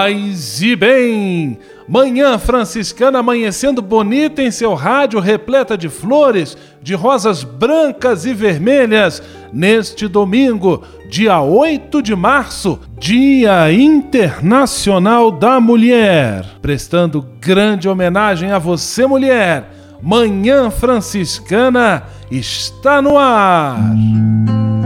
Paz e bem. Manhã franciscana amanhecendo bonita em seu rádio, repleta de flores, de rosas brancas e vermelhas, neste domingo, dia 8 de março, Dia Internacional da Mulher. Prestando grande homenagem a você, mulher, Manhã Franciscana está no ar.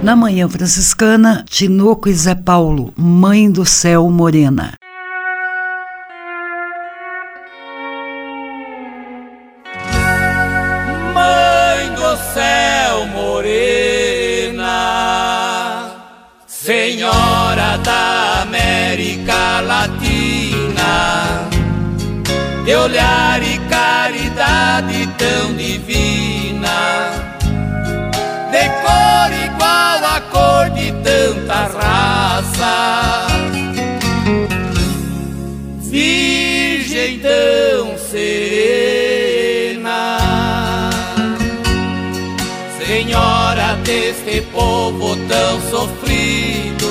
Na Manhã Franciscana, Tinoco e Zé Paulo, Mãe do Céu Morena. Mãe do Céu Morena, Senhora da América Latina, de olhar e caridade tão divina, tanta raça. Virgem tão serena, Senhora deste povo tão sofrido,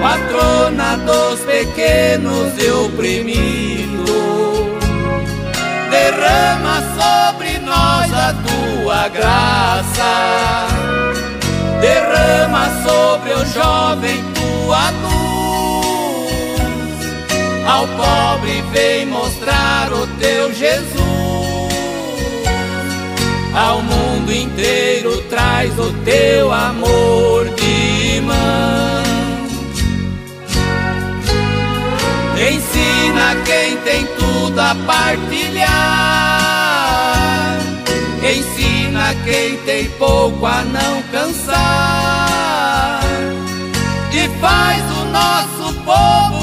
patrona dos pequenos e oprimidos, derrama sobre nós a tua graça derrama sobre o jovem tua luz. Ao pobre vem mostrar o teu Jesus. Ao mundo inteiro traz o teu amor de irmã. Ensina quem tem tudo a partilhar. Quem tem pouco a não cansar. E faz o nosso povo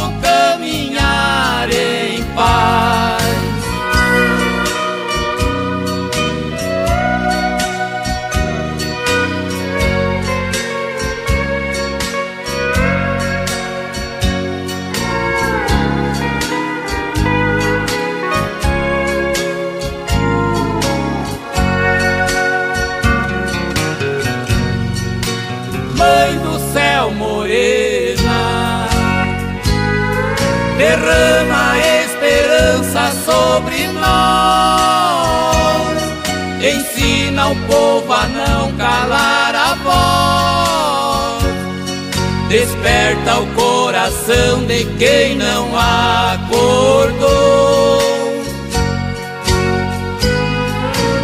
desperta o coração de quem não acordou.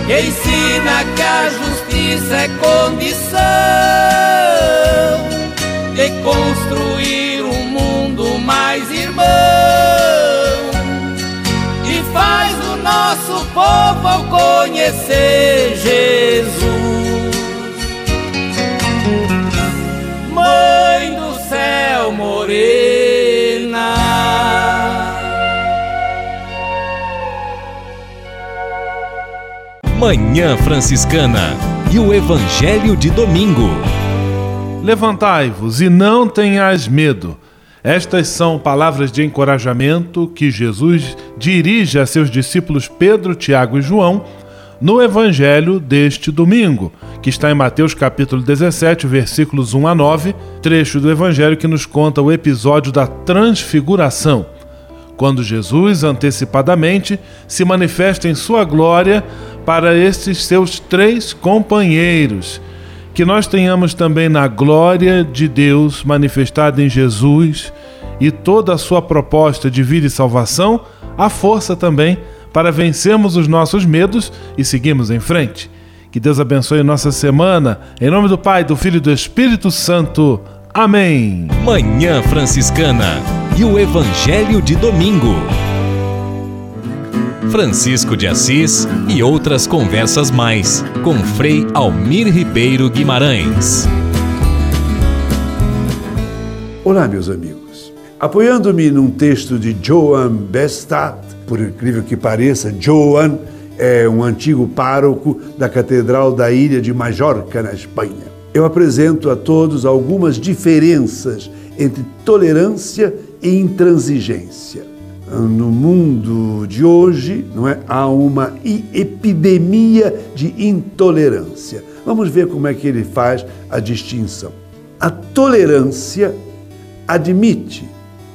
Ensina que a justiça é condição de construir um mundo mais irmão e faz o nosso povo conhecer Jesus. Manhã Franciscana e o Evangelho de Domingo. Levantai-vos e não tenhais medo. Estas são palavras de encorajamento que Jesus dirige a seus discípulos Pedro, Tiago e João no Evangelho deste domingo, que está em Mateus capítulo 17, versículos 1 a 9, trecho do Evangelho que nos conta o episódio da transfiguração, quando Jesus antecipadamente se manifesta em sua glória para estes seus três companheiros que nós tenhamos também na glória de Deus manifestada em Jesus e toda a sua proposta de vida e salvação, a força também para vencermos os nossos medos e seguirmos em frente. Que Deus abençoe nossa semana. Em nome do Pai, do Filho e do Espírito Santo. Amém. Manhã Franciscana e o Evangelho de Domingo. Francisco de Assis e outras conversas mais com Frei Almir Ribeiro Guimarães. Olá, meus amigos. Apoiando-me num texto de Joan Bestat, por incrível que pareça, Joan é um antigo pároco da Catedral da Ilha de Majorca, na Espanha. Eu apresento a todos algumas diferenças entre tolerância e intransigência no mundo de hoje, não é, há uma epidemia de intolerância. Vamos ver como é que ele faz a distinção. A tolerância admite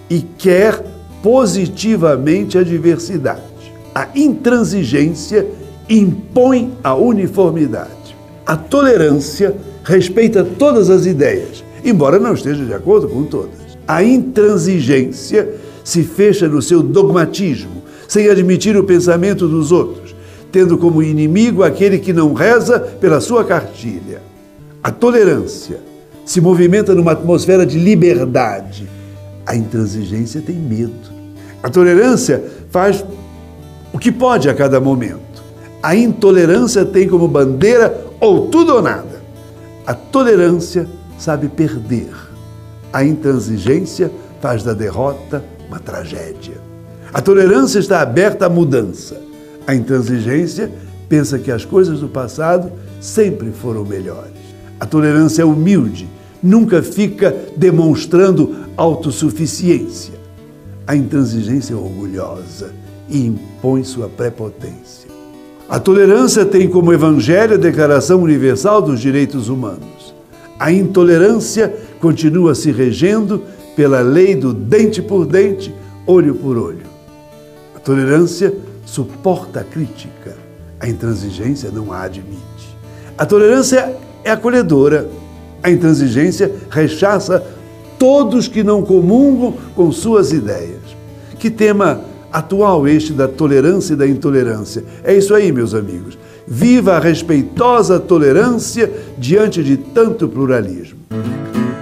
e quer positivamente a diversidade. A intransigência impõe a uniformidade. A tolerância respeita todas as ideias, embora não esteja de acordo com todas. A intransigência se fecha no seu dogmatismo, sem admitir o pensamento dos outros, tendo como inimigo aquele que não reza pela sua cartilha. A tolerância se movimenta numa atmosfera de liberdade. A intransigência tem medo. A tolerância faz o que pode a cada momento. A intolerância tem como bandeira ou tudo ou nada. A tolerância sabe perder. A intransigência faz da derrota uma tragédia. A tolerância está aberta à mudança. A intransigência pensa que as coisas do passado sempre foram melhores. A tolerância é humilde, nunca fica demonstrando autossuficiência. A intransigência é orgulhosa e impõe sua prepotência. A tolerância tem como evangelho a Declaração Universal dos Direitos Humanos. A intolerância continua se regendo pela lei do dente por dente, olho por olho. A tolerância suporta a crítica, a intransigência não a admite. A tolerância é acolhedora, a intransigência rechaça todos que não comungam com suas ideias. Que tema atual este da tolerância e da intolerância. É isso aí, meus amigos. Viva a respeitosa tolerância diante de tanto pluralismo.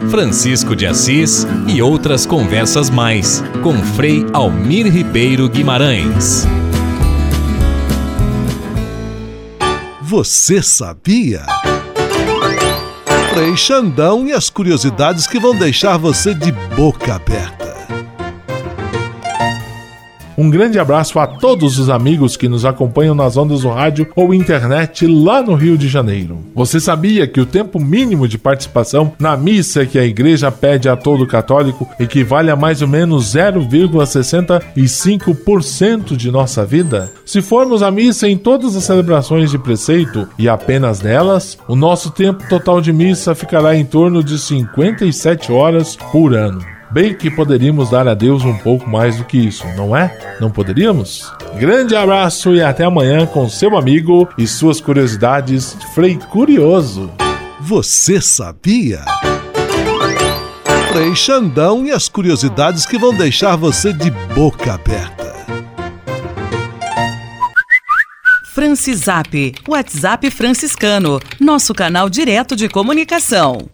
Francisco de Assis e outras conversas mais com Frei Almir Ribeiro Guimarães. Você sabia? Frei Xandão e as curiosidades que vão deixar você de boca aberta. Um grande abraço a todos os amigos que nos acompanham nas ondas do rádio ou internet lá no Rio de Janeiro. Você sabia que o tempo mínimo de participação na missa que a igreja pede a todo católico equivale a mais ou menos 0,65% de nossa vida? Se formos à missa em todas as celebrações de preceito e apenas nelas, o nosso tempo total de missa ficará em torno de 57 horas por ano. Bem que poderíamos dar a Deus um pouco mais do que isso, não é? Não poderíamos? Grande abraço e até amanhã com seu amigo e suas curiosidades Frei Curioso. Você sabia? Frei Xandão e as curiosidades que vão deixar você de boca aberta. Francisap, WhatsApp franciscano, nosso canal direto de comunicação.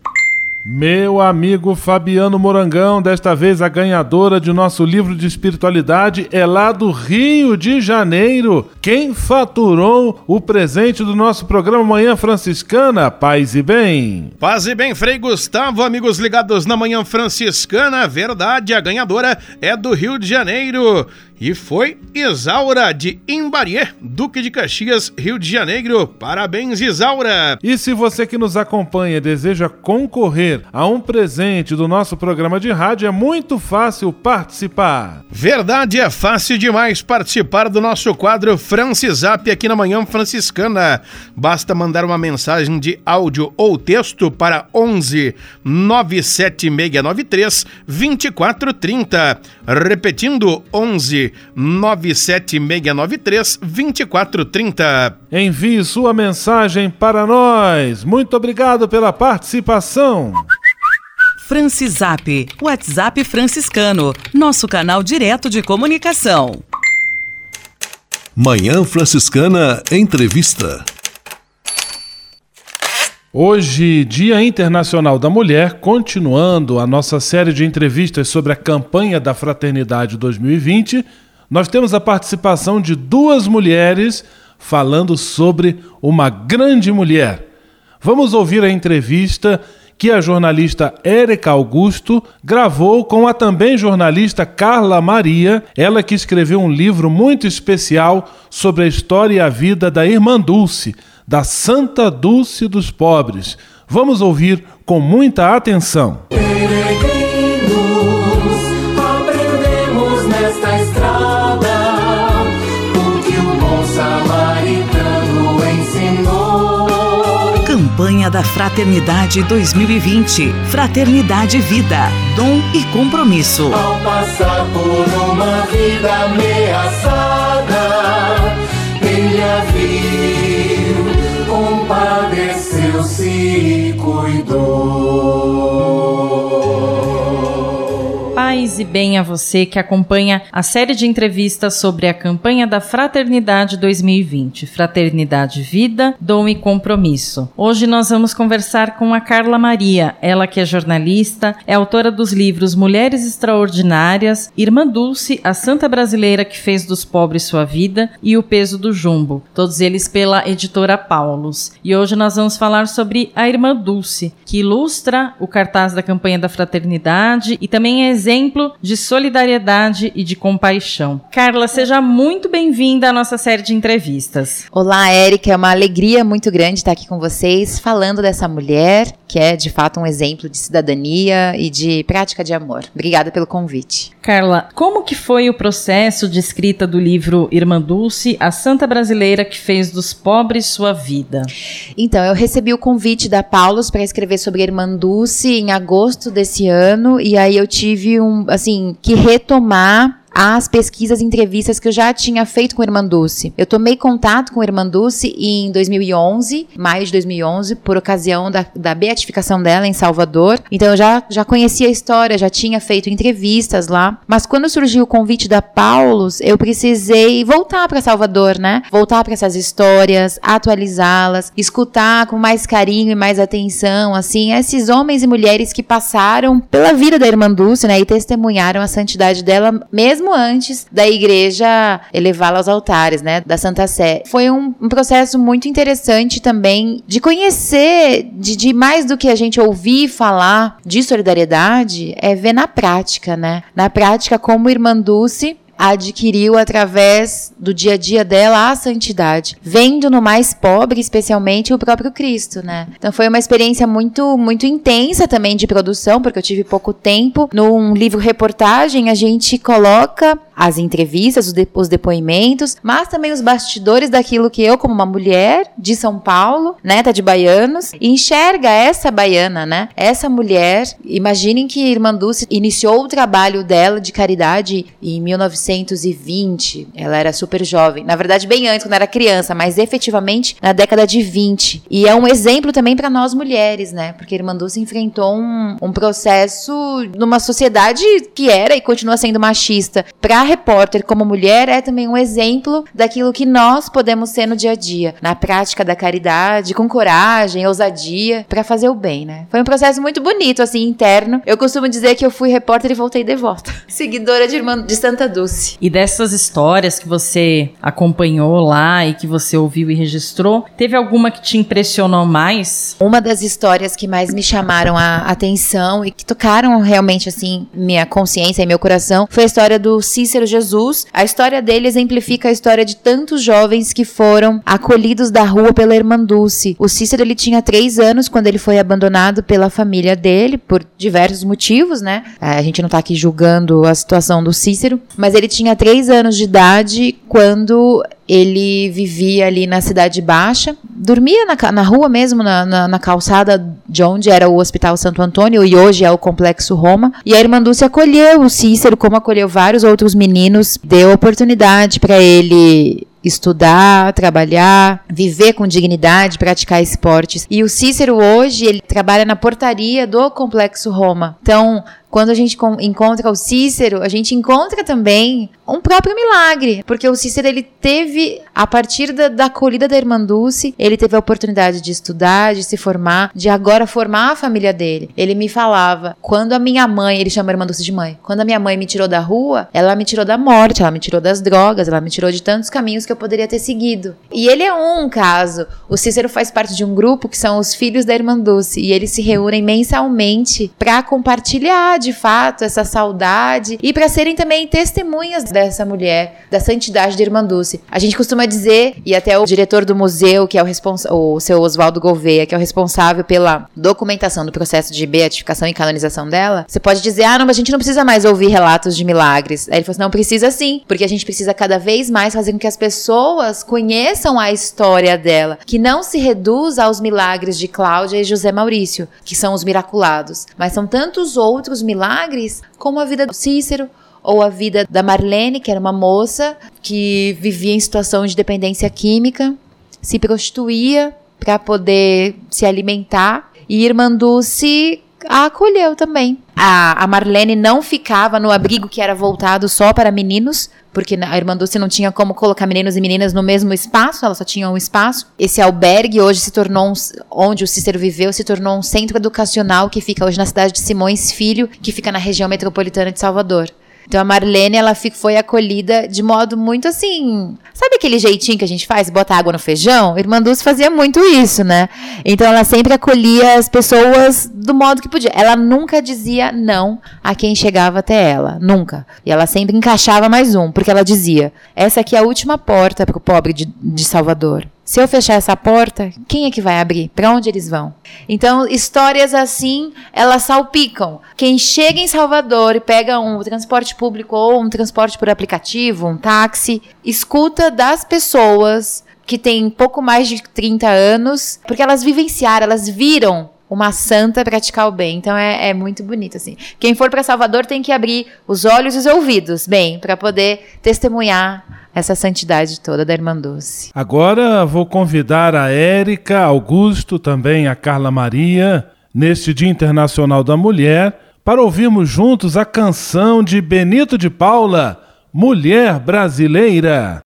Meu amigo Fabiano Morangão, desta vez a ganhadora de nosso livro de espiritualidade é lá do Rio de Janeiro. Quem faturou o presente do nosso programa Manhã Franciscana? Paz e bem. Paz e bem, Frei Gustavo, amigos ligados na Manhã Franciscana. Verdade, a ganhadora é do Rio de Janeiro. E foi Isaura de Imbarié, Duque de Caxias, Rio de Janeiro. Parabéns, Isaura! E se você que nos acompanha deseja concorrer a um presente do nosso programa de rádio, é muito fácil participar. Verdade, é fácil demais participar do nosso quadro Francisap aqui na Manhã Franciscana. Basta mandar uma mensagem de áudio ou texto para 11 97693 2430. Repetindo, 11 97693 2430. Envie sua mensagem para nós. Muito obrigado pela participação. Francisap, WhatsApp franciscano, nosso canal direto de comunicação. Manhã Franciscana Entrevista. Hoje, Dia Internacional da Mulher, continuando a nossa série de entrevistas sobre a campanha da Fraternidade 2020, nós temos a participação de duas mulheres falando sobre uma grande mulher. Vamos ouvir a entrevista que a jornalista Érica Augusto gravou com a também jornalista Carla Maria, ela que escreveu um livro muito especial sobre a história e a vida da Irmã Dulce da Santa Dulce dos Pobres. Vamos ouvir com muita atenção. Peregrinos, aprendemos nesta estrada o que o bom samaritano ensinou. Campanha da Fraternidade 2020. Fraternidade Vida, dom e compromisso. Ao passar por uma vida ameaçada, compadeceu-se e cuidou. Paz e bem a você que acompanha a série de entrevistas sobre a campanha da Fraternidade 2020, Fraternidade Vida, Dom e Compromisso. Hoje nós vamos conversar com a Carla Maria, ela que é jornalista, é autora dos livros Mulheres Extraordinárias, Irmã Dulce, a Santa Brasileira que fez dos pobres sua vida e O Peso do Jumbo, todos eles pela editora Paulus. E hoje nós vamos falar sobre a Irmã Dulce, que ilustra o cartaz da campanha da Fraternidade e também é exemplo de solidariedade e de compaixão. Carla, seja muito bem-vinda à nossa série de entrevistas. Olá, Érica, é uma alegria muito grande estar aqui com vocês falando dessa mulher que é de fato um exemplo de cidadania e de prática de amor. Obrigada pelo convite. Carla, como que foi o processo de escrita do livro Irmã Dulce, a santa brasileira que fez dos pobres sua vida? Então, eu recebi o convite da Paulus para escrever sobre Irmã Dulce em agosto desse ano e aí eu tive um, assim, que retomar as pesquisas e entrevistas que eu já tinha feito com a Irmã Dulce. Eu tomei contato com a Irmã Dulce em 2011, maio de 2011, por ocasião da, da beatificação dela em Salvador. Então eu já, já conhecia a história, já tinha feito entrevistas lá. Mas quando surgiu o convite da Paulus, eu precisei voltar para Salvador, né? Voltar para essas histórias, atualizá-las, escutar com mais carinho e mais atenção, assim, esses homens e mulheres que passaram pela vida da Irmã Dulce, né? E testemunharam a santidade dela mesmo antes da igreja elevá-la aos altares, né, da Santa Sé. Foi um, um processo muito interessante também de conhecer, de, de, mais do que a gente ouvir falar de solidariedade, é ver na prática, né? Na prática, como Irmã Dulce adquiriu através do dia a dia dela a santidade, vendo no mais pobre, especialmente o próprio Cristo, né? Então foi uma experiência muito muito intensa também de produção, porque eu tive pouco tempo. Num livro reportagem a gente coloca as entrevistas, os, de, os depoimentos, mas também os bastidores daquilo que eu, como uma mulher de São Paulo, neta de baianos, enxerga essa baiana, né? Essa mulher. Imaginem que Irmã Dulce iniciou o trabalho dela de caridade em 1920. Ela era super jovem. Na verdade, bem antes, quando era criança, mas efetivamente na década de 20. E é um exemplo também para nós mulheres, né? Porque Irmã Dulce enfrentou um, um processo numa sociedade que era e continua sendo machista para repórter como mulher é também um exemplo daquilo que nós podemos ser no dia a dia, na prática da caridade, com coragem, ousadia, para fazer o bem, né? Foi um processo muito bonito, assim, interno. Eu costumo dizer que eu fui repórter e voltei devota. Seguidora de irmã de Santa Dulce. E dessas histórias que você acompanhou lá e que você ouviu e registrou, teve alguma que te impressionou mais? Uma das histórias que mais me chamaram a atenção e que tocaram realmente, assim, minha consciência e meu coração foi a história do Cícero Jesus. A história dele exemplifica a história de tantos jovens que foram acolhidos da rua pela irmã Dulce. O Cícero, ele tinha três anos quando ele foi abandonado pela família dele, por diversos motivos, né? É, a gente não tá aqui julgando a situação do Cícero, mas ele tinha três anos de idade quando ele vivia ali na Cidade Baixa, dormia na, na rua mesmo, na, na, na, calçada de onde era o Hospital Santo Antônio e hoje é o Complexo Roma. E a irmã Dulce acolheu o Cícero, como acolheu vários outros meninos, deu oportunidade para ele estudar, trabalhar, viver com dignidade, praticar esportes. E o Cícero hoje, ele trabalha na portaria do Complexo Roma. Então, quando a gente encontra o Cícero, a gente encontra também um próprio milagre, porque o Cícero ele teve a partir da, da acolhida da irmã Dulce, ele teve a oportunidade de estudar, de se formar, de agora formar a família dele. Ele me falava, quando a minha mãe, ele chama a irmã Dulce de mãe, quando a minha mãe me tirou da rua, ela me tirou da morte, ela me tirou das drogas, ela me tirou de tantos caminhos que eu poderia ter seguido. E ele é um caso. O Cícero faz parte de um grupo que são os filhos da irmã Dulce e eles se reúnem mensalmente para compartilhar de fato essa saudade e para serem também testemunhas dessa mulher, da santidade da irmã Dulce. A gente costuma dizer, e até o diretor do museu, que é o responsável, o seu Oswaldo Gouveia, que é o responsável pela documentação do processo de beatificação e canonização dela, você pode dizer, ah, não, mas a gente não precisa mais ouvir relatos de milagres. Aí ele falou assim, não, precisa sim, porque a gente precisa cada vez mais fazer com que as pessoas conheçam a história dela, que não se reduza aos milagres de Cláudia e José Maurício, que são os miraculados, mas são tantos outros milagres como a vida do Cícero, ou a vida da Marlene, que era uma moça que vivia em situação de dependência química, se prostituía para poder se alimentar e Irmã Dulce a acolheu também. A, a Marlene não ficava no abrigo que era voltado só para meninos, porque a Irmã Dulce não tinha como colocar meninos e meninas no mesmo espaço, ela só tinha um espaço. Esse albergue hoje se tornou, um, onde o Cícero viveu, se tornou um centro educacional que fica hoje na cidade de Simões Filho, que fica na região metropolitana de Salvador. Então a Marlene, ela foi acolhida de modo muito assim. Sabe aquele jeitinho que a gente faz? Bota água no feijão? Irmã Dulce fazia muito isso, né? Então ela sempre acolhia as pessoas do modo que podia. Ela nunca dizia não a quem chegava até ela. Nunca. E ela sempre encaixava mais um, porque ela dizia: essa aqui é a última porta para o pobre de, de Salvador. Se eu fechar essa porta, quem é que vai abrir? Para onde eles vão? Então, histórias assim, elas salpicam. Quem chega em Salvador e pega um transporte público ou um transporte por aplicativo, um táxi, escuta das pessoas que têm pouco mais de 30 anos, porque elas vivenciaram, elas viram uma santa praticar o bem. Então é, é muito bonito assim. Quem for para Salvador tem que abrir os olhos e os ouvidos, bem, para poder testemunhar essa santidade toda da Irmã Doce. Agora vou convidar a Érica, Augusto, também a Carla Maria, neste Dia Internacional da Mulher, para ouvirmos juntos a canção de Benito de Paula, Mulher Brasileira.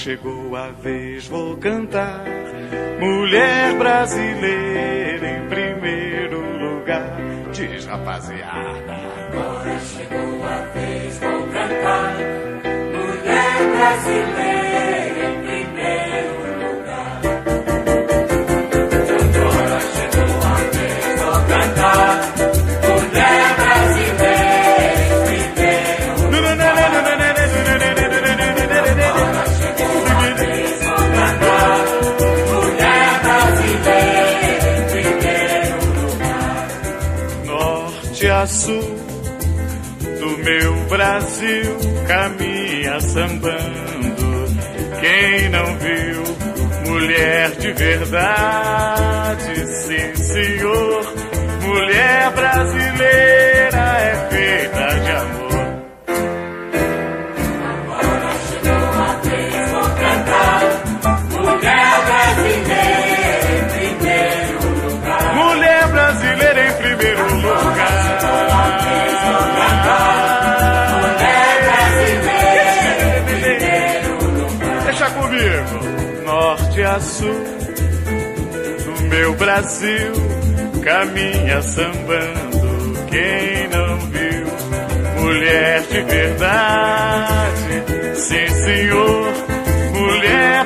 Chegou a vez, vou cantar Mulher brasileira em primeiro lugar, diz rapaziada. Agora chegou a vez, vou cantar. Mulher brasileira Brasil caminha sambando. Quem não viu mulher de verdade, sim senhor, mulher brasileira pedaço do meu Brasil caminha sambando. Quem não viu mulher de verdade? Sim, senhor, mulher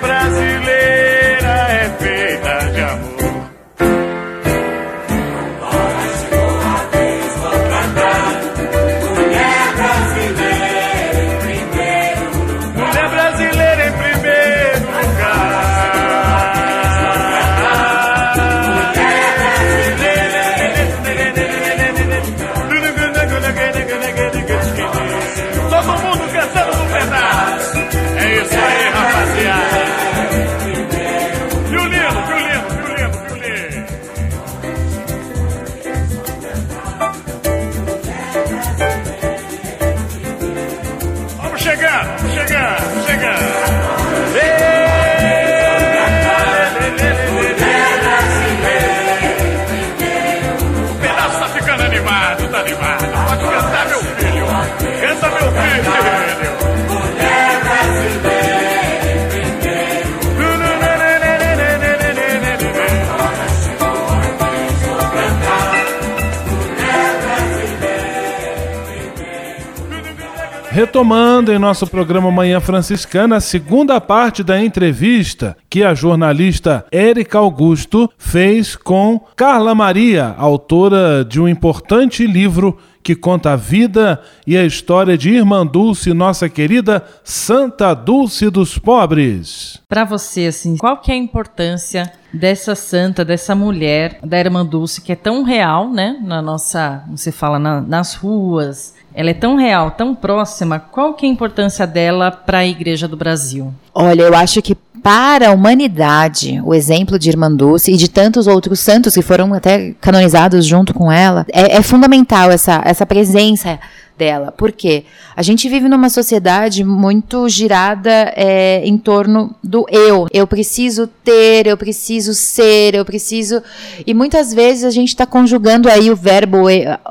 Retomando em nosso programa Manhã Franciscana a segunda parte da entrevista que a jornalista Érica Augusto fez com Carla Maria, autora de um importante livro que conta a vida e a história de Irmã Dulce, nossa querida Santa Dulce dos Pobres. Para você, assim, qual que é a importância dessa santa, dessa mulher, da Irmã Dulce, que é tão real, né? Na nossa, você fala na, nas ruas, ela é tão real, tão próxima. Qual que é a importância dela para a Igreja do Brasil? Olha, eu acho que para a humanidade, o exemplo de Irmã Dulce e de tantos outros santos que foram até canonizados junto com ela, é, é fundamental essa, essa presença dela. Por quê? A gente vive numa sociedade muito girada é, em torno do eu. Eu preciso ter, eu preciso ser, eu preciso. E muitas vezes a gente está conjugando aí o verbo,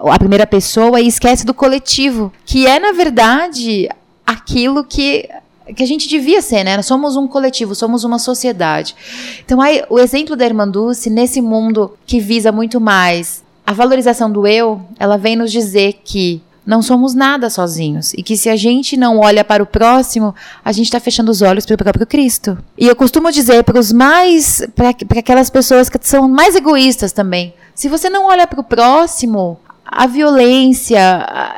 a primeira pessoa, e esquece do coletivo, que é, na verdade, aquilo que que a gente devia ser, né? Nós somos um coletivo, somos uma sociedade. Então, aí, o exemplo da Irmã Dulce, nesse mundo que visa muito mais a valorização do eu, ela vem nos dizer que não somos nada sozinhos e que se a gente não olha para o próximo, a gente está fechando os olhos para o próprio Cristo. E eu costumo dizer para os mais, para aquelas pessoas que são mais egoístas também, se você não olha para o próximo, a violência,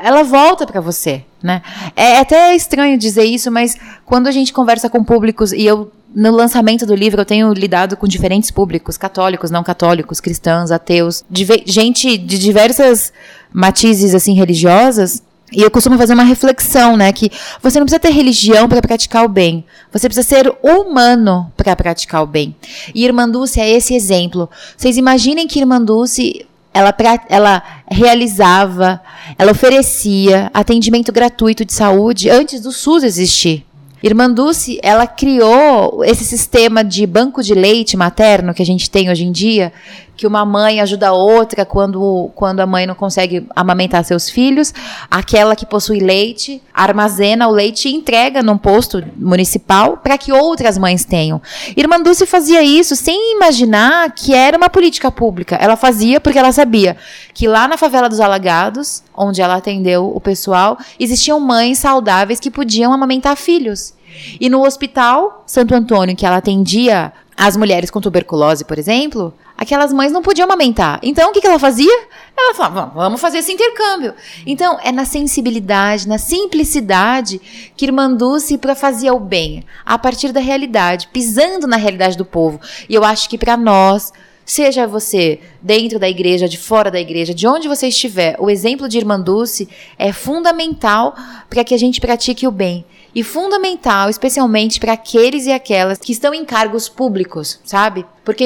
ela volta para você, né? É até estranho dizer isso, mas quando a gente conversa com públicos e eu no lançamento do livro eu tenho lidado com diferentes públicos, católicos, não católicos, cristãos, ateus, gente de diversas matizes assim religiosas, e eu costumo fazer uma reflexão, né, que você não precisa ter religião para praticar o bem. Você precisa ser humano para praticar o bem. E Irmã Dulce é esse exemplo. Vocês imaginem que Irmã Dulce ela, ela realizava, ela oferecia atendimento gratuito de saúde antes do SUS existir. Irmã Dulce, ela criou esse sistema de banco de leite materno que a gente tem hoje em dia, que uma mãe ajuda a outra quando, quando a mãe não consegue amamentar seus filhos. Aquela que possui leite armazena o leite e entrega num posto municipal para que outras mães tenham. Irmã Dulce fazia isso sem imaginar que era uma política pública. Ela fazia porque ela sabia que lá na favela dos Alagados, onde ela atendeu o pessoal, existiam mães saudáveis que podiam amamentar filhos. E no hospital Santo Antônio, que ela atendia as mulheres com tuberculose, por exemplo, aquelas mães não podiam amamentar. Então, o que, que ela fazia? Ela falava, vamos fazer esse intercâmbio. Então, é na sensibilidade, na simplicidade que Irmã Dulce fazia o bem, a partir da realidade, pisando na realidade do povo. E eu acho que para nós, seja você dentro da igreja, de fora da igreja, de onde você estiver, o exemplo de Irmã Dulce é fundamental para que a gente pratique o bem e fundamental, especialmente para aqueles e aquelas que estão em cargos públicos, sabe? Porque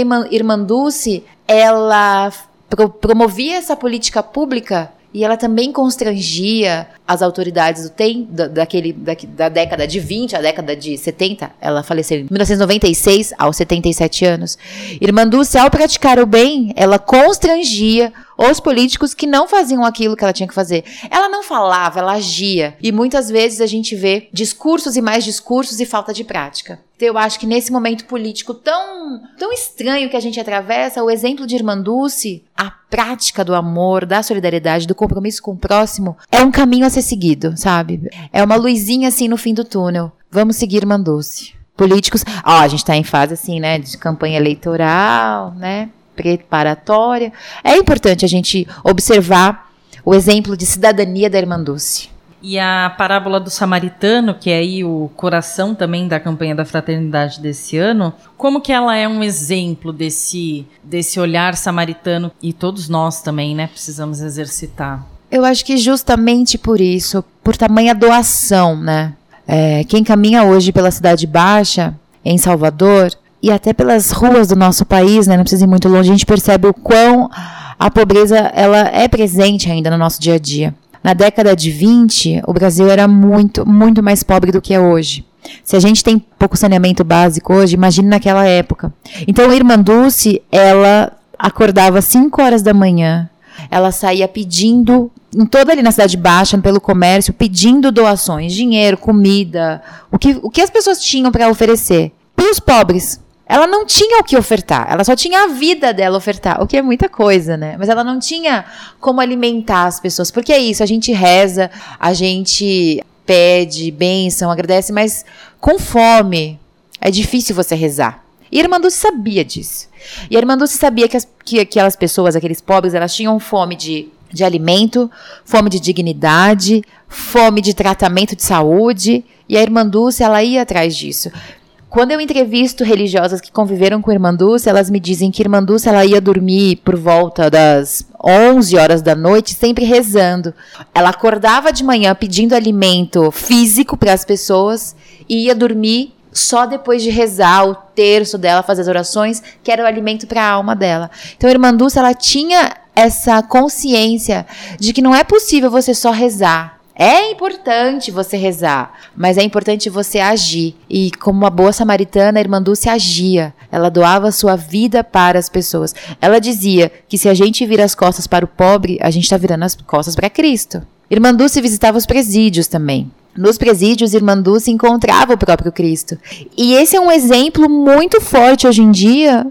Dulce, ela pro, promovia essa política pública e ela também constrangia as autoridades do tem, da, daquele, da, da, década de 20 à década de 70. Ela faleceu em 1996, aos 77 anos. Irmã Dulce, ao praticar o bem, ela constrangia os políticos que não faziam aquilo que ela tinha que fazer. Ela não falava, ela agia. E muitas vezes a gente vê discursos e mais discursos e falta de prática. Eu acho que nesse momento político tão, tão estranho que a gente atravessa, o exemplo de Irmã Dulce, a prática do amor, da solidariedade, do compromisso com o próximo, é um caminho a ser seguido, sabe? É uma luzinha assim no fim do túnel. Vamos seguir Irmã Dulce. Políticos, ó, a gente tá em fase assim, né, de campanha eleitoral, né, preparatória. É importante a gente observar o exemplo de cidadania da Irmã Dulce. E a parábola do samaritano, que é aí o coração também da campanha da fraternidade desse ano, como que ela é um exemplo desse, desse olhar samaritano e todos nós também, né, precisamos exercitar? Eu acho que justamente por isso, por tamanha doação, né? É, quem caminha hoje pela Cidade Baixa, em Salvador, e até pelas ruas do nosso país, né, não precisa ir muito longe, a gente percebe o quão a pobreza ela é presente ainda no nosso dia a dia. Na década de 20, o Brasil era muito, muito mais pobre do que é hoje. Se a gente tem pouco saneamento básico hoje, imagine naquela época. Então, a Irmã Dulce, ela acordava às 5 horas da manhã, ela saía pedindo, em toda ali na Cidade Baixa, pelo comércio, pedindo doações, dinheiro, comida, o que, o que as pessoas tinham para oferecer para os pobres. Ela não tinha o que ofertar, ela só tinha a vida dela ofertar, o que é muita coisa, né? Mas ela não tinha como alimentar as pessoas, porque é isso, a gente reza, a gente pede bênção, agradece, mas com fome é difícil você rezar. E a Irmã Dulce sabia disso. E a Irmã Dulce sabia que, as, que aquelas pessoas, aqueles pobres, elas tinham fome de, de alimento, fome de dignidade, fome de tratamento de saúde. E a Irmã Dulce, ela ia atrás disso. Quando eu entrevisto religiosas que conviveram com Irmã Dulce, elas me dizem que Irmã Dulce ela ia dormir por volta das 11 horas da noite, sempre rezando. Ela acordava de manhã pedindo alimento físico para as pessoas e ia dormir só depois de rezar o terço dela, fazer as orações, que era o alimento para a alma dela. Então, a Irmã Dulce, ela tinha essa consciência de que não é possível você só rezar. É importante você rezar, mas é importante você agir. E como uma boa samaritana, a irmã Dulce agia. Ela doava sua vida para as pessoas. Ela dizia que se a gente vira as costas para o pobre, a gente está virando as costas para Cristo. Irmã Dulce visitava os presídios também. Nos presídios, Irmã Dulce encontrava o próprio Cristo. E esse é um exemplo muito forte hoje em dia,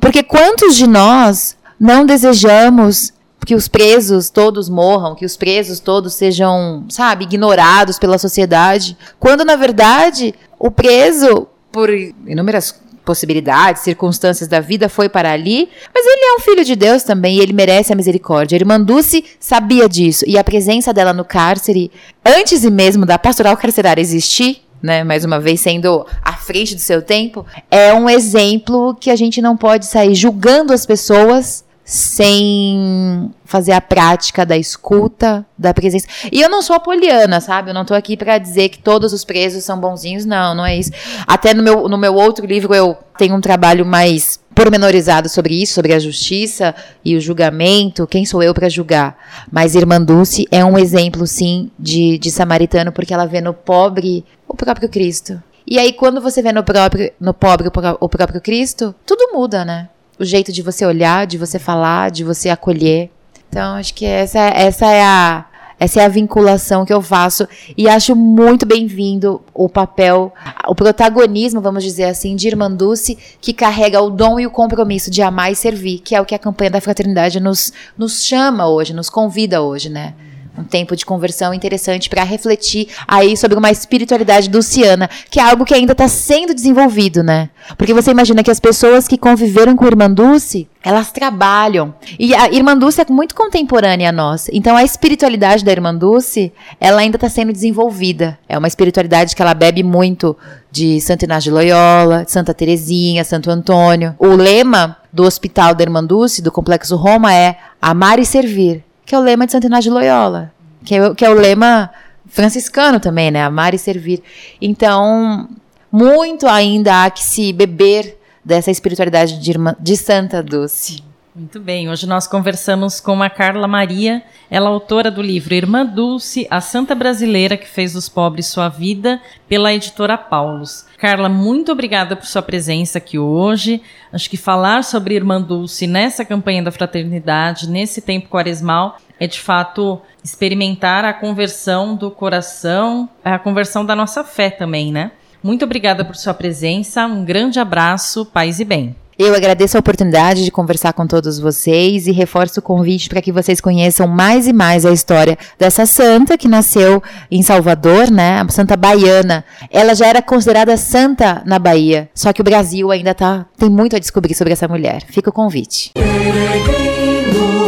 porque quantos de nós não desejamos que os presos todos morram, que os presos todos sejam, sabe, ignorados pela sociedade, quando na verdade o preso, por inúmeras possibilidades, circunstâncias da vida, foi para ali, mas ele é um filho de Deus também e ele merece a misericórdia. Irmã Dulce sabia disso e a presença dela no cárcere, antes e mesmo da pastoral carcerária existir, né, mais uma vez sendo à frente do seu tempo, é um exemplo que a gente não pode sair julgando as pessoas sem fazer a prática da escuta, da presença. E eu não sou apoliana, sabe? Eu não tô aqui para dizer que todos os presos são bonzinhos, não, não é isso. Até no meu, no meu outro livro eu tenho um trabalho mais pormenorizado sobre isso, sobre a justiça e o julgamento, quem sou eu para julgar? Mas Irmã Dulce é um exemplo, sim, de, de samaritano, porque ela vê no pobre o próprio Cristo. E aí, quando você vê no, próprio, no pobre o próprio Cristo, tudo muda, né? O jeito de você olhar, de você falar, de você acolher. Então, acho que essa, essa é a essa é a vinculação que eu faço e acho muito bem-vindo o papel, o protagonismo, vamos dizer assim, de Irmã Dulce, que carrega o dom e o compromisso de amar e servir, que é o que a campanha da fraternidade nos, nos chama hoje, nos convida hoje, né? Um tempo de conversão interessante para refletir aí sobre uma espiritualidade dulciana, que é algo que ainda está sendo desenvolvido, né? Porque você imagina que as pessoas que conviveram com a Irmã Dulce, elas trabalham. E a Irmã Dulce é muito contemporânea a nós. Então a espiritualidade da Irmã Dulce, ela ainda está sendo desenvolvida. É uma espiritualidade que ela bebe muito de Santo Inácio de Loyola, Santa Terezinha, Santo Antônio. O lema do Hospital da Irmã Dulce, do Complexo Roma, é amar e servir que é o lema de Inácio de Loyola, que é, que é o lema franciscano também, né? Amar e servir. Então, muito ainda há que se beber dessa espiritualidade de, irmã, de Santa Dulce. Muito bem, hoje nós conversamos com a Carla Maria, ela é autora do livro Irmã Dulce, a Santa Brasileira que fez dos pobres sua vida, pela editora Paulus. Carla, muito obrigada por sua presença aqui hoje. Acho que falar sobre Irmã Dulce nessa campanha da fraternidade, nesse tempo quaresmal, é de fato experimentar a conversão do coração, a conversão da nossa fé também, né? Muito obrigada por sua presença, um grande abraço, paz e bem. Eu agradeço a oportunidade de conversar com todos vocês e reforço o convite para que vocês conheçam mais e mais a história dessa santa que nasceu em Salvador, né? A santa baiana. Ela já era considerada santa na Bahia, só que o Brasil ainda tá tem muito a descobrir sobre essa mulher. Fica o convite. aprendemos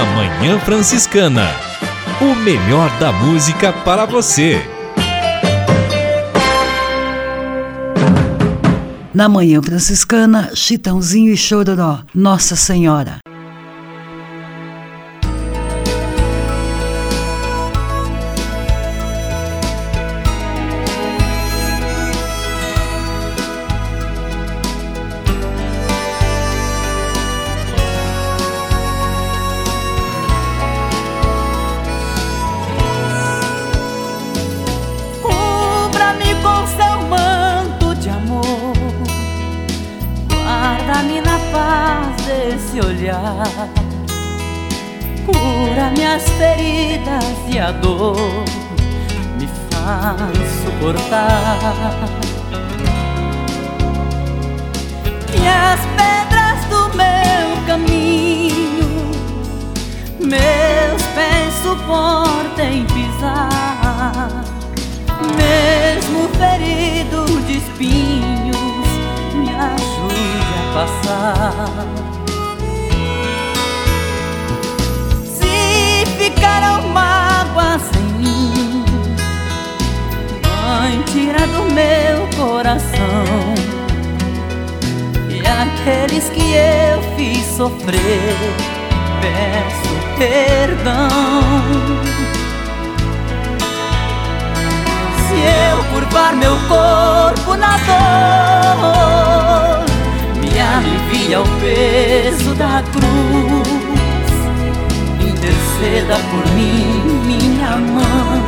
Na Manhã Franciscana. O melhor da música para você. Na manhã franciscana, Chitãozinho e Chororó, Nossa Senhora. Minhas feridas e a dor me faz suportar. Que as pedras do meu caminho meus pés suportem pisar. Mesmo ferido de espinhos, me ajude a passar. Ficaram mágoas em mim, Mãe, tira do meu coração. E aqueles que eu fiz sofrer, peço perdão. Se eu curvar meu corpo na dor, me alivia o peso da cruz. Interceda por mim, minha mãe,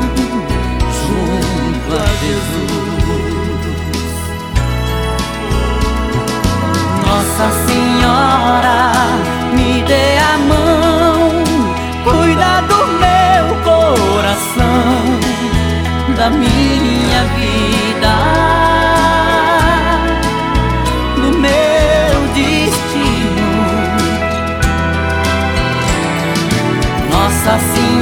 junto a Jesus. Nossa Senhora, me dê a mão, cuida do meu coração da minha vida, Senhora,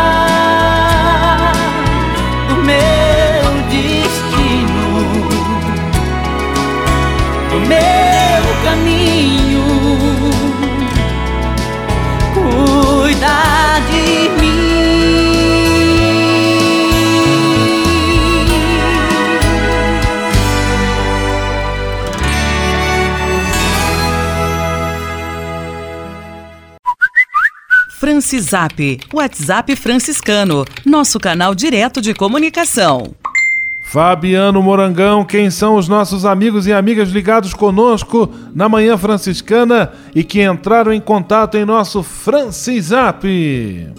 Francisap, WhatsApp franciscano, nosso canal direto de comunicação. Fabiano Morangão, quem são os nossos amigos e amigas ligados conosco na Manhã Franciscana e que entraram em contato em nosso Francisap?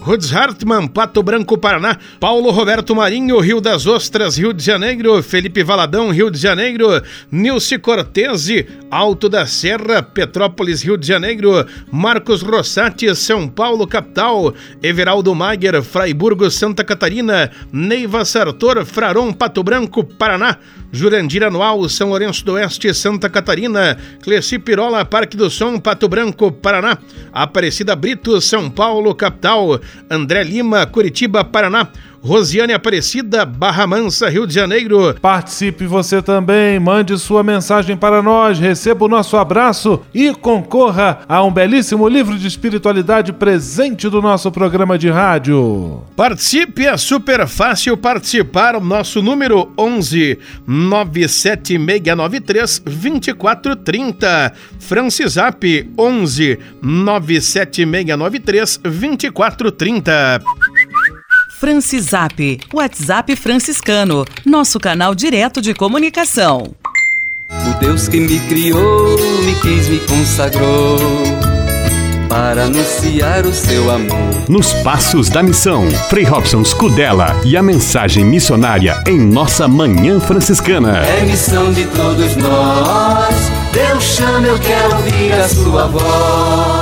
Rudes Hartmann, Pato Branco, Paraná. Paulo Roberto Marinho, Rio das Ostras, Rio de Janeiro. Felipe Valadão, Rio de Janeiro. Nilce Cortese, Alto da Serra, Petrópolis, Rio de Janeiro. Marcos Rossati, São Paulo, capital. Everaldo Mager, Fraiburgo, Santa Catarina. Neiva Sartor, Fraron, Pato Branco. Paraná, Jurandir Anual, São Lourenço do Oeste, Santa Catarina, Cleci Pirola, Parque do Som, Pato Branco, Paraná, Aparecida Brito, São Paulo, capital, André Lima, Curitiba, Paraná, Rosiane Aparecida, Barra Mansa, Rio de Janeiro. Participe você também, mande sua mensagem para nós, receba o nosso abraço e concorra a um belíssimo livro de espiritualidade presente do nosso programa de rádio. Participe, é super fácil participar. O nosso número 11 97693 2430. Francisap 11 97693 2430. Francisap, WhatsApp franciscano, nosso canal direto de comunicação. O Deus que me criou, me quis, me consagrou para anunciar o seu amor. Nos Passos da Missão, Frei Robson Scudella e a mensagem missionária em nossa Manhã Franciscana. É missão de todos nós. Deus chama, eu quero ouvir a sua voz.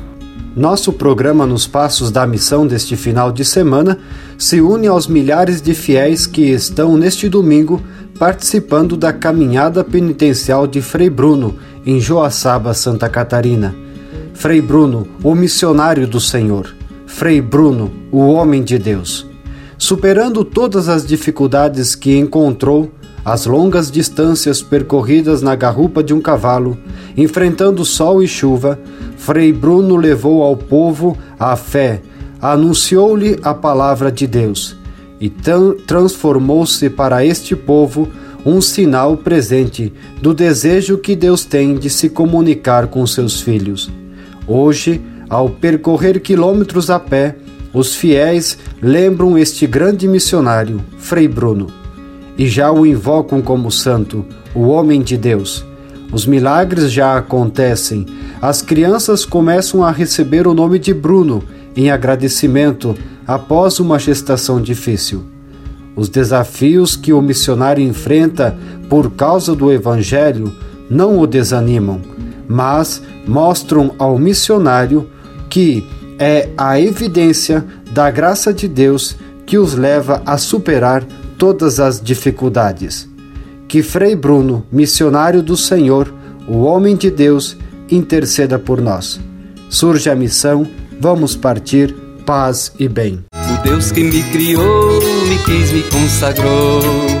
Nosso programa Nos Passos da Missão deste final de semana se une aos milhares de fiéis que estão neste domingo participando da caminhada penitencial de Frei Bruno em Joaçaba, Santa Catarina. Frei Bruno, o missionário do Senhor. Frei Bruno, o homem de Deus. Superando todas as dificuldades que encontrou, as longas distâncias percorridas na garrupa de um cavalo, enfrentando sol e chuva, Frei Bruno levou ao povo a fé, anunciou-lhe a palavra de Deus e transformou-se para este povo um sinal presente do desejo que Deus tem de se comunicar com seus filhos. Hoje, ao percorrer quilômetros a pé, os fiéis lembram este grande missionário, Frei Bruno, e já o invocam como santo, o homem de Deus. Os milagres já acontecem. As crianças começam a receber o nome de Bruno em agradecimento após uma gestação difícil. Os desafios que o missionário enfrenta por causa do Evangelho não o desanimam, mas mostram ao missionário que é a evidência da graça de Deus que os leva a superar todas as dificuldades. Que Frei Bruno, missionário do Senhor, o homem de Deus, interceda por nós. Surge a missão, vamos partir, paz e bem. O Deus que me criou, me quis, me consagrou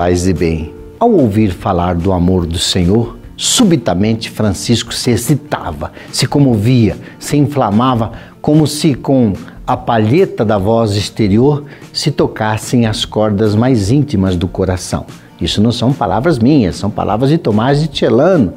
Paz e bem. Ao ouvir falar do amor do Senhor, subitamente Francisco se excitava, se comovia, se inflamava, como se com a palheta da voz exterior se tocassem as cordas mais íntimas do coração. Isso não são palavras minhas, são palavras de Tomás de Celano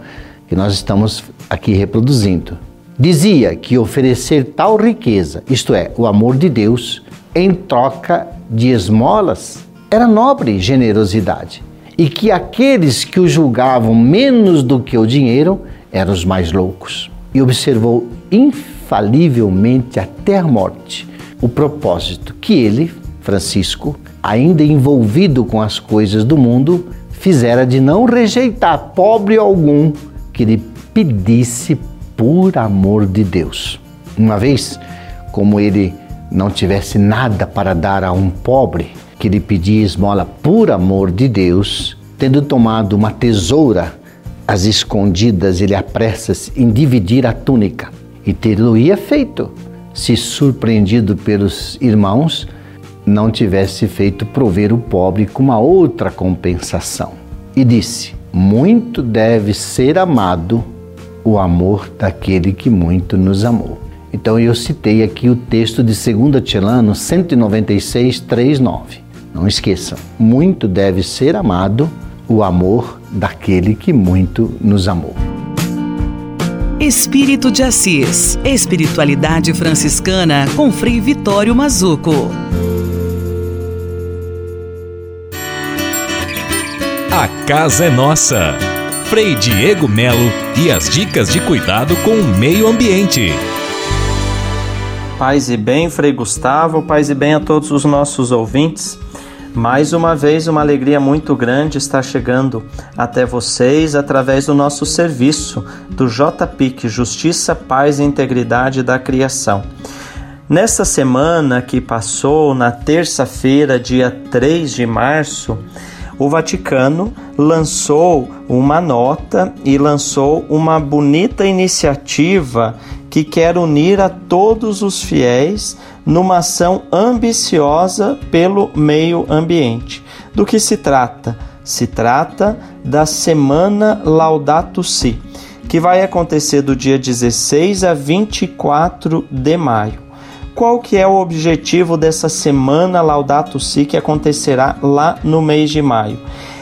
que nós estamos aqui reproduzindo. Dizia que oferecer tal riqueza, isto é, o amor de Deus, em troca de esmolas, era nobre generosidade, e que aqueles que o julgavam menos do que o dinheiro eram os mais loucos. E observou infalivelmente até a morte o propósito que ele, Francisco, ainda envolvido com as coisas do mundo, fizera de não rejeitar pobre algum que lhe pedisse por amor de Deus. Uma vez, como ele não tivesse nada para dar a um pobre que lhe pedia esmola por amor de Deus, tendo tomado uma tesoura às escondidas, ele apressa-se em dividir a túnica e ter-lo-ia feito, se surpreendido pelos irmãos, não tivesse feito prover o pobre com uma outra compensação. E disse: Muito deve ser amado o amor daquele que muito nos amou. Então eu citei aqui o texto de 2 Tilano 196, 3, 9. Não esqueçam, muito deve ser amado o amor daquele que muito nos amou. Espírito de Assis, Espiritualidade Franciscana com Frei Vitório Mazuco. A casa é nossa. Frei Diego Melo e as dicas de cuidado com o meio ambiente. Paz e bem, Frei Gustavo, paz e bem a todos os nossos ouvintes. Mais uma vez, uma alegria muito grande estar chegando até vocês através do nosso serviço do JPIC Justiça, Paz e Integridade da Criação. Nesta semana que passou, na terça-feira, dia 3 de março, o Vaticano lançou uma nota e lançou uma bonita iniciativa que quer unir a todos os fiéis numa ação ambiciosa pelo meio ambiente. Do que se trata? Se trata da Semana Laudato Si, que vai acontecer do dia 16 a 24 de maio. Qual que é o objetivo dessa Semana Laudato Si que acontecerá lá no mês de maio?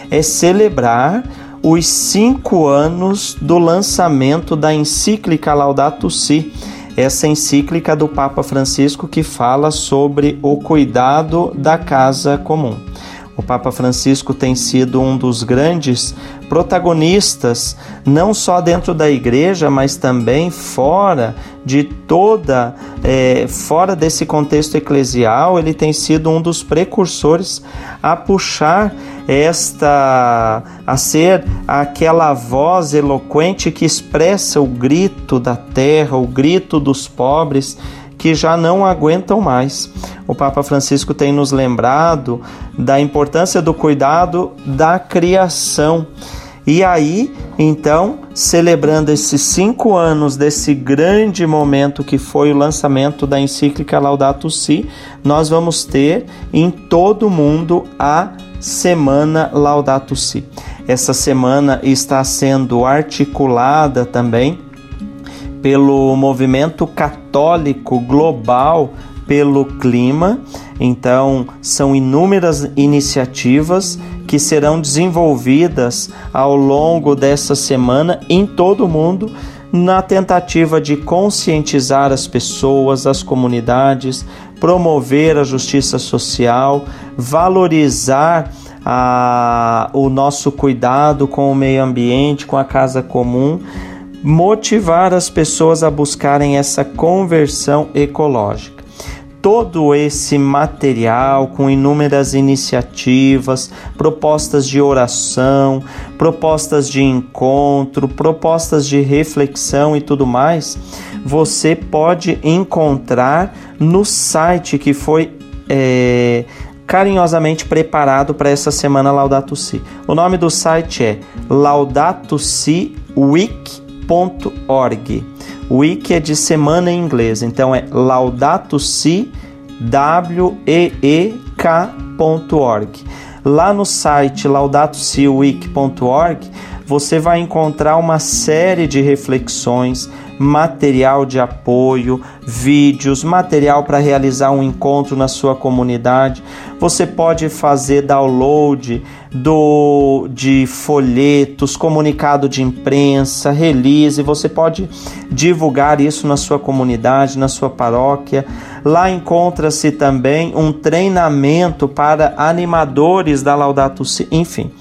É celebrar os cinco anos do lançamento da encíclica Laudato Si, essa encíclica do Papa Francisco que fala sobre o cuidado da casa comum. O Papa Francisco tem sido um dos grandes protagonistas, não só dentro da igreja, mas também fora de toda, é, fora desse contexto eclesial, ele tem sido um dos precursores a puxar esta, a ser aquela voz eloquente que expressa o grito da terra, o grito dos pobres que já não aguentam mais. O Papa Francisco tem nos lembrado da importância do cuidado da criação. E aí, então, celebrando esses cinco anos desse grande momento que foi o lançamento da encíclica Laudato Si, nós vamos ter em todo o mundo a Semana Laudato Si. Essa semana está sendo articulada também pelo movimento católico global pelo clima. Então, são inúmeras iniciativas que serão desenvolvidas ao longo dessa semana em todo o mundo na tentativa de conscientizar as pessoas, as comunidades, promover a justiça social, valorizar a, o nosso cuidado com o meio ambiente, com a casa comum, motivar as pessoas a buscarem essa conversão ecológica todo esse material com inúmeras iniciativas, propostas de oração, propostas de encontro, propostas de reflexão e tudo mais, você pode encontrar no site que foi é, carinhosamente preparado para essa semana Laudato Si. O nome do site é laudatosiweek.org. Wiki é de semana em inglês, então é Laudato Si. Lá no site laudatosiweek.org você vai encontrar uma série de reflexões, material de apoio, vídeos, material para realizar um encontro na sua comunidade. Você pode fazer download do de folhetos, comunicado de imprensa, release, você pode divulgar isso na sua comunidade, na sua paróquia. Lá encontra-se também um treinamento para animadores da Laudato Si, enfim.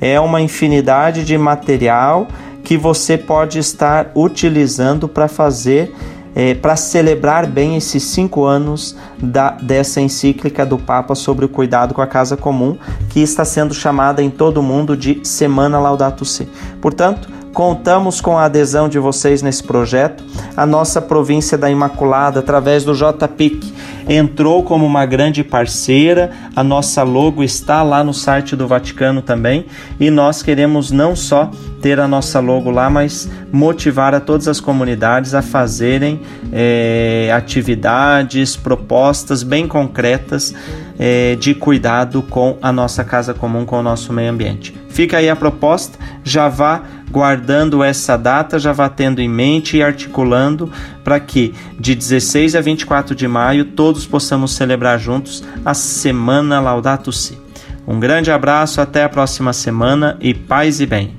É uma infinidade de material que você pode estar utilizando para fazer, é, para celebrar bem esses cinco anos da, dessa encíclica do Papa sobre o cuidado com a casa comum, que está sendo chamada em todo o mundo de Semana Laudato Si. Portanto, Contamos com a adesão de vocês nesse projeto. A nossa província da Imaculada, através do JPIC, entrou como uma grande parceira. A nossa logo está lá no site do Vaticano também. E nós queremos não só ter a nossa logo lá, mas motivar a todas as comunidades a fazerem é, atividades, propostas bem concretas é, de cuidado com a nossa casa comum, com o nosso meio ambiente. Fica aí a proposta, já vá guardando essa data, já vá tendo em mente e articulando para que de 16 a 24 de maio todos possamos celebrar juntos a Semana Laudato Si. Um grande abraço, até a próxima semana e paz e bem.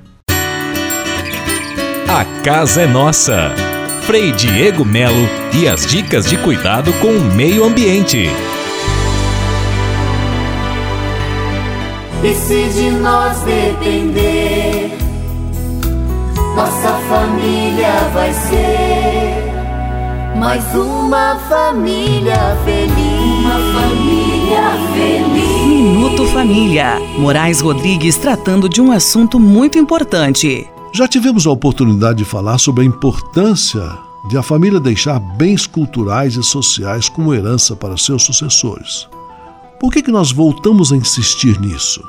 A casa é nossa. Frei Diego Melo e as dicas de cuidado com o meio ambiente. E se de nós depender nossa família vai ser mais uma família feliz. Uma família feliz. Minuto Família. Moraes Rodrigues tratando de um assunto muito importante. Já tivemos a oportunidade de falar sobre a importância de a família deixar bens culturais e sociais como herança para seus sucessores. Por que, que nós voltamos a insistir nisso?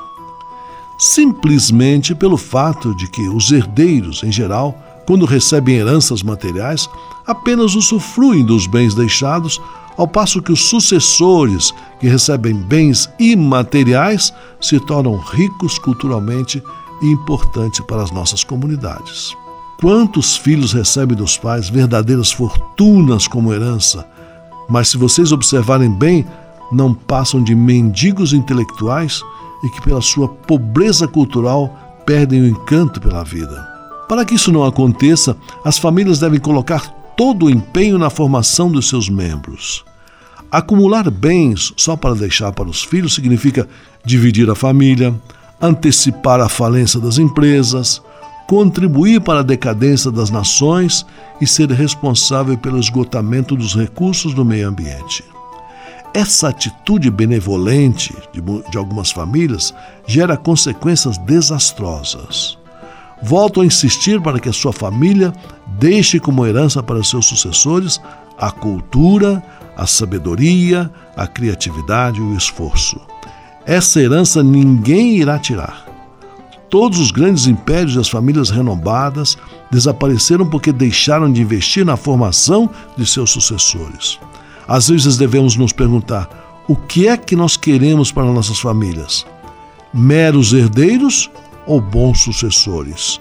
simplesmente pelo fato de que os herdeiros, em geral, quando recebem heranças materiais, apenas usufruem dos bens deixados, ao passo que os sucessores, que recebem bens imateriais, se tornam ricos culturalmente e importantes para as nossas comunidades. Quantos filhos recebem dos pais verdadeiras fortunas como herança, mas se vocês observarem bem, não passam de mendigos intelectuais e que, pela sua pobreza cultural, perdem o encanto pela vida. Para que isso não aconteça, as famílias devem colocar todo o empenho na formação dos seus membros. Acumular bens só para deixar para os filhos significa dividir a família, antecipar a falência das empresas, contribuir para a decadência das nações e ser responsável pelo esgotamento dos recursos do meio ambiente. Essa atitude benevolente de, de, algumas famílias gera consequências desastrosas. Volto a insistir para que a sua família deixe como herança para seus sucessores a cultura, a sabedoria, a criatividade e o esforço. Essa herança ninguém irá tirar. Todos os grandes impérios e as famílias renombadas desapareceram porque deixaram de investir na formação de seus sucessores. Às vezes devemos nos perguntar: o que é que nós queremos para nossas famílias? Meros herdeiros ou bons sucessores.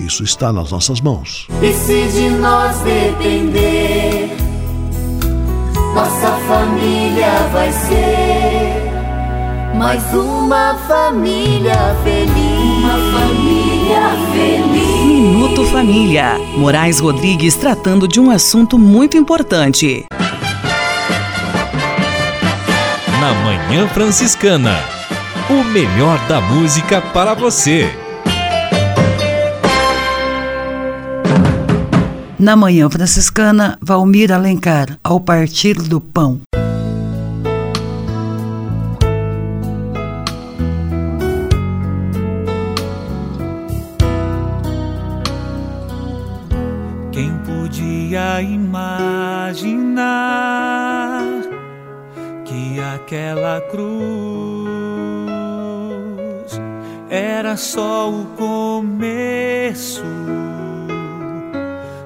Isso está nas nossas mãos. E se de nós depender, nossa família vai ser mais uma família feliz. Uma família feliz. Minuto Família. Moraes Rodrigues tratando de um assunto muito importante. Na Manhã Franciscana. O melhor da música para você. Na Manhã Franciscana, Valmir Alencar, ao partir do pão. Quem podia imaginar que aquela cruz era só o começo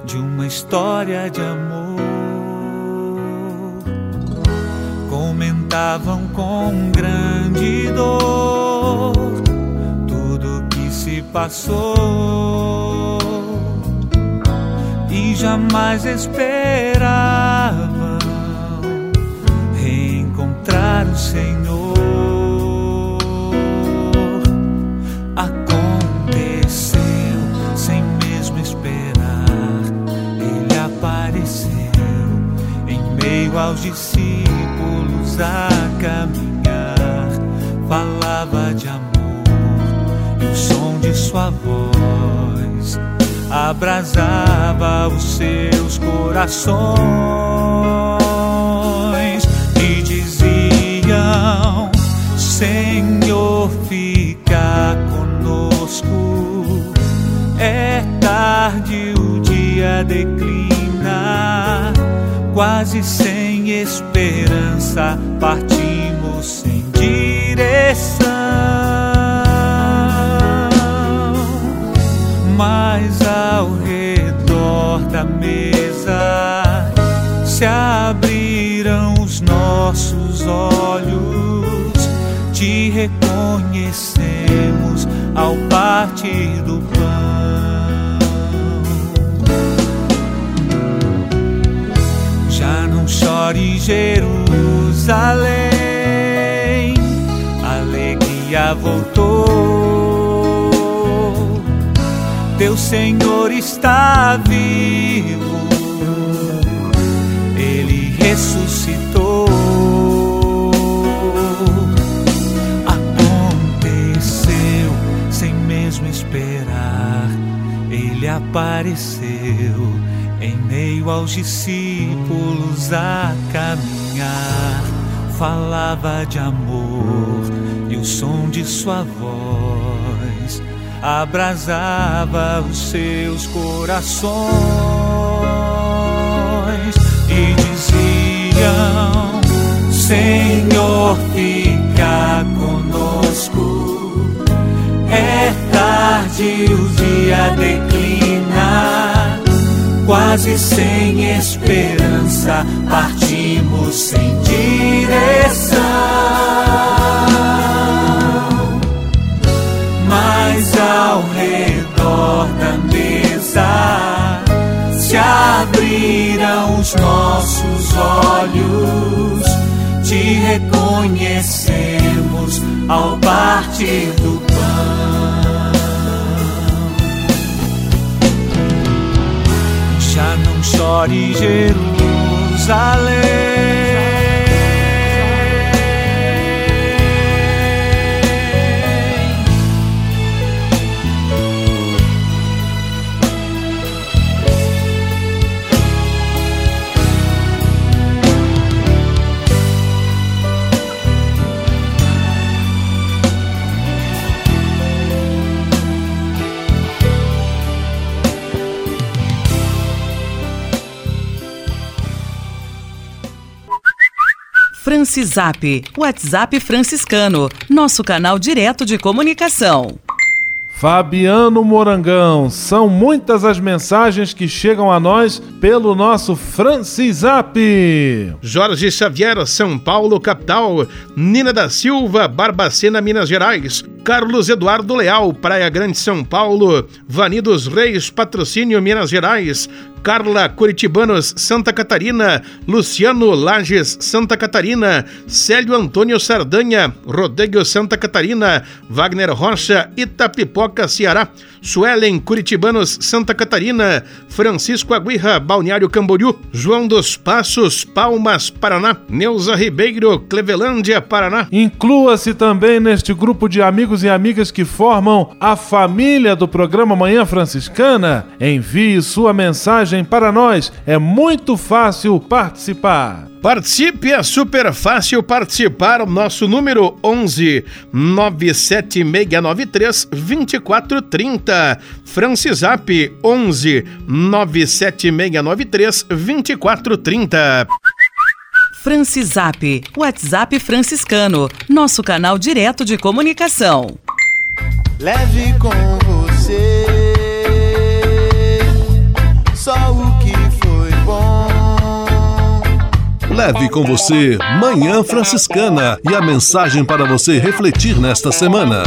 de uma história de amor? Comentavam com grande dor tudo que se passou e jamais esperavam reencontrar o Senhor. Aconteceu sem mesmo esperar, Ele apareceu em meio aos discípulos a caminhar, falava de amor e o som de sua voz abrasava os seus corações Fica conosco. É tarde, o dia declina, quase sem esperança, partimos sem direção. mas ao redor da mesa se abriram os nossos olhos, te reconhecemos ao partir do pão. Já não chore Jerusalém, alegria voltou teu Senhor está vivo, Ele ressuscitou. Apareceu em meio aos discípulos a caminhar. Falava de amor e o som de sua voz abrasava os seus corações e diziam: Senhor, fica conosco. É tarde, o dia declina, quase sem esperança, partimos sem direção. mas ao redor da mesa se abriram os nossos olhos, te reconhecemos ao partir do Chore Jerusalém. Francisap, WhatsApp franciscano, nosso canal direto de comunicação. Fabiano Morangão, são muitas as mensagens que chegam a nós pelo nosso Francisap. Jorge Xavier, São Paulo, capital. Nina da Silva, Barbacena, Minas Gerais. Carlos Eduardo Leal, Praia Grande, São Paulo, Vani dos Reis, Patrocínio Minas Gerais, Carla Curitibanos, Santa Catarina, Luciano Lages, Santa Catarina, Célio Antônio Sardanha, Rodrigo Santa Catarina, Wagner Rocha, Itapipoca, Ceará, Suelen Curitibanos, Santa Catarina, Francisco Aguirra, Balneário Camboriú, João dos Passos, Palmas, Paraná, Neuza Ribeiro, Clevelândia, Paraná. Inclua-se também neste grupo de amigos e amigas que formam a família do programa Manhã Franciscana. Envie sua mensagem para nós, é muito fácil participar. Participe, é super fácil participar. O nosso número 11 97693 2430. Francisap 11 97693 2430. Francisap, WhatsApp franciscano, nosso canal direto de comunicação. Leve com você Leve com você Manhã Franciscana e a mensagem para você refletir nesta semana.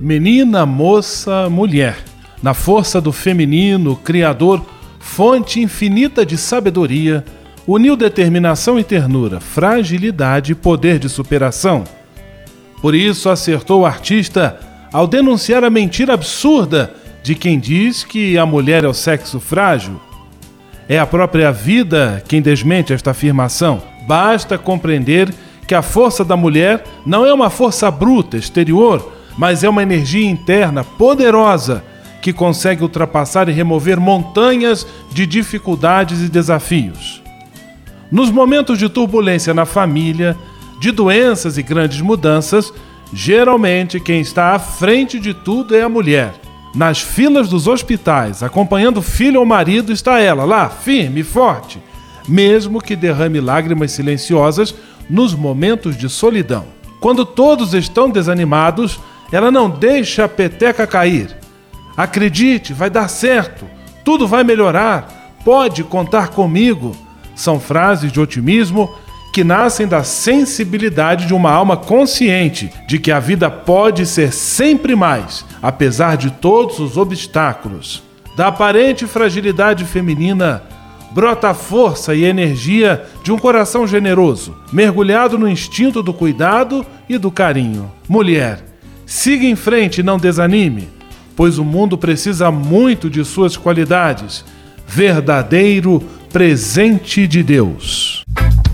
Menina, moça, mulher. Na força do feminino, Criador, fonte infinita de sabedoria, uniu determinação e ternura, fragilidade e poder de superação. Por isso acertou o artista ao denunciar a mentira absurda de quem diz que a mulher é o sexo frágil. É a própria vida quem desmente esta afirmação. Basta compreender que a força da mulher não é uma força bruta, exterior, mas é uma energia interna poderosa que consegue ultrapassar e remover montanhas de dificuldades e desafios. Nos momentos de turbulência na família, de doenças e grandes mudanças, geralmente quem está à frente de tudo é a mulher. Nas filas dos hospitais, acompanhando filho ou marido, está ela lá, firme e forte, mesmo que derrame lágrimas silenciosas nos momentos de solidão. Quando todos estão desanimados, ela não deixa a peteca cair. Acredite, vai dar certo, tudo vai melhorar, pode contar comigo. São frases de otimismo que nascem da sensibilidade de uma alma consciente de que a vida pode ser sempre mais, apesar de todos os obstáculos. Da aparente fragilidade feminina brota a força e energia de um coração generoso, mergulhado no instinto do cuidado e do carinho. Mulher, siga em frente e não desanime, pois o mundo precisa muito de suas qualidades. Verdadeiro presente de Deus.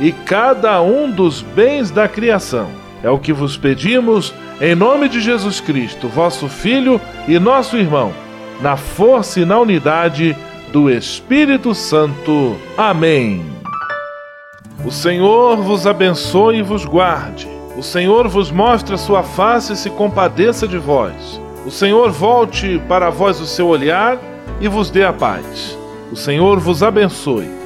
e cada um dos bens da criação. É o que vos pedimos em nome de Jesus Cristo, vosso Filho e nosso irmão, na força e na unidade do Espírito Santo. Amém. O Senhor vos abençoe e vos guarde. O Senhor vos mostre a sua face e se compadeça de vós. O Senhor volte para vós o seu olhar e vos dê a paz. O Senhor vos abençoe.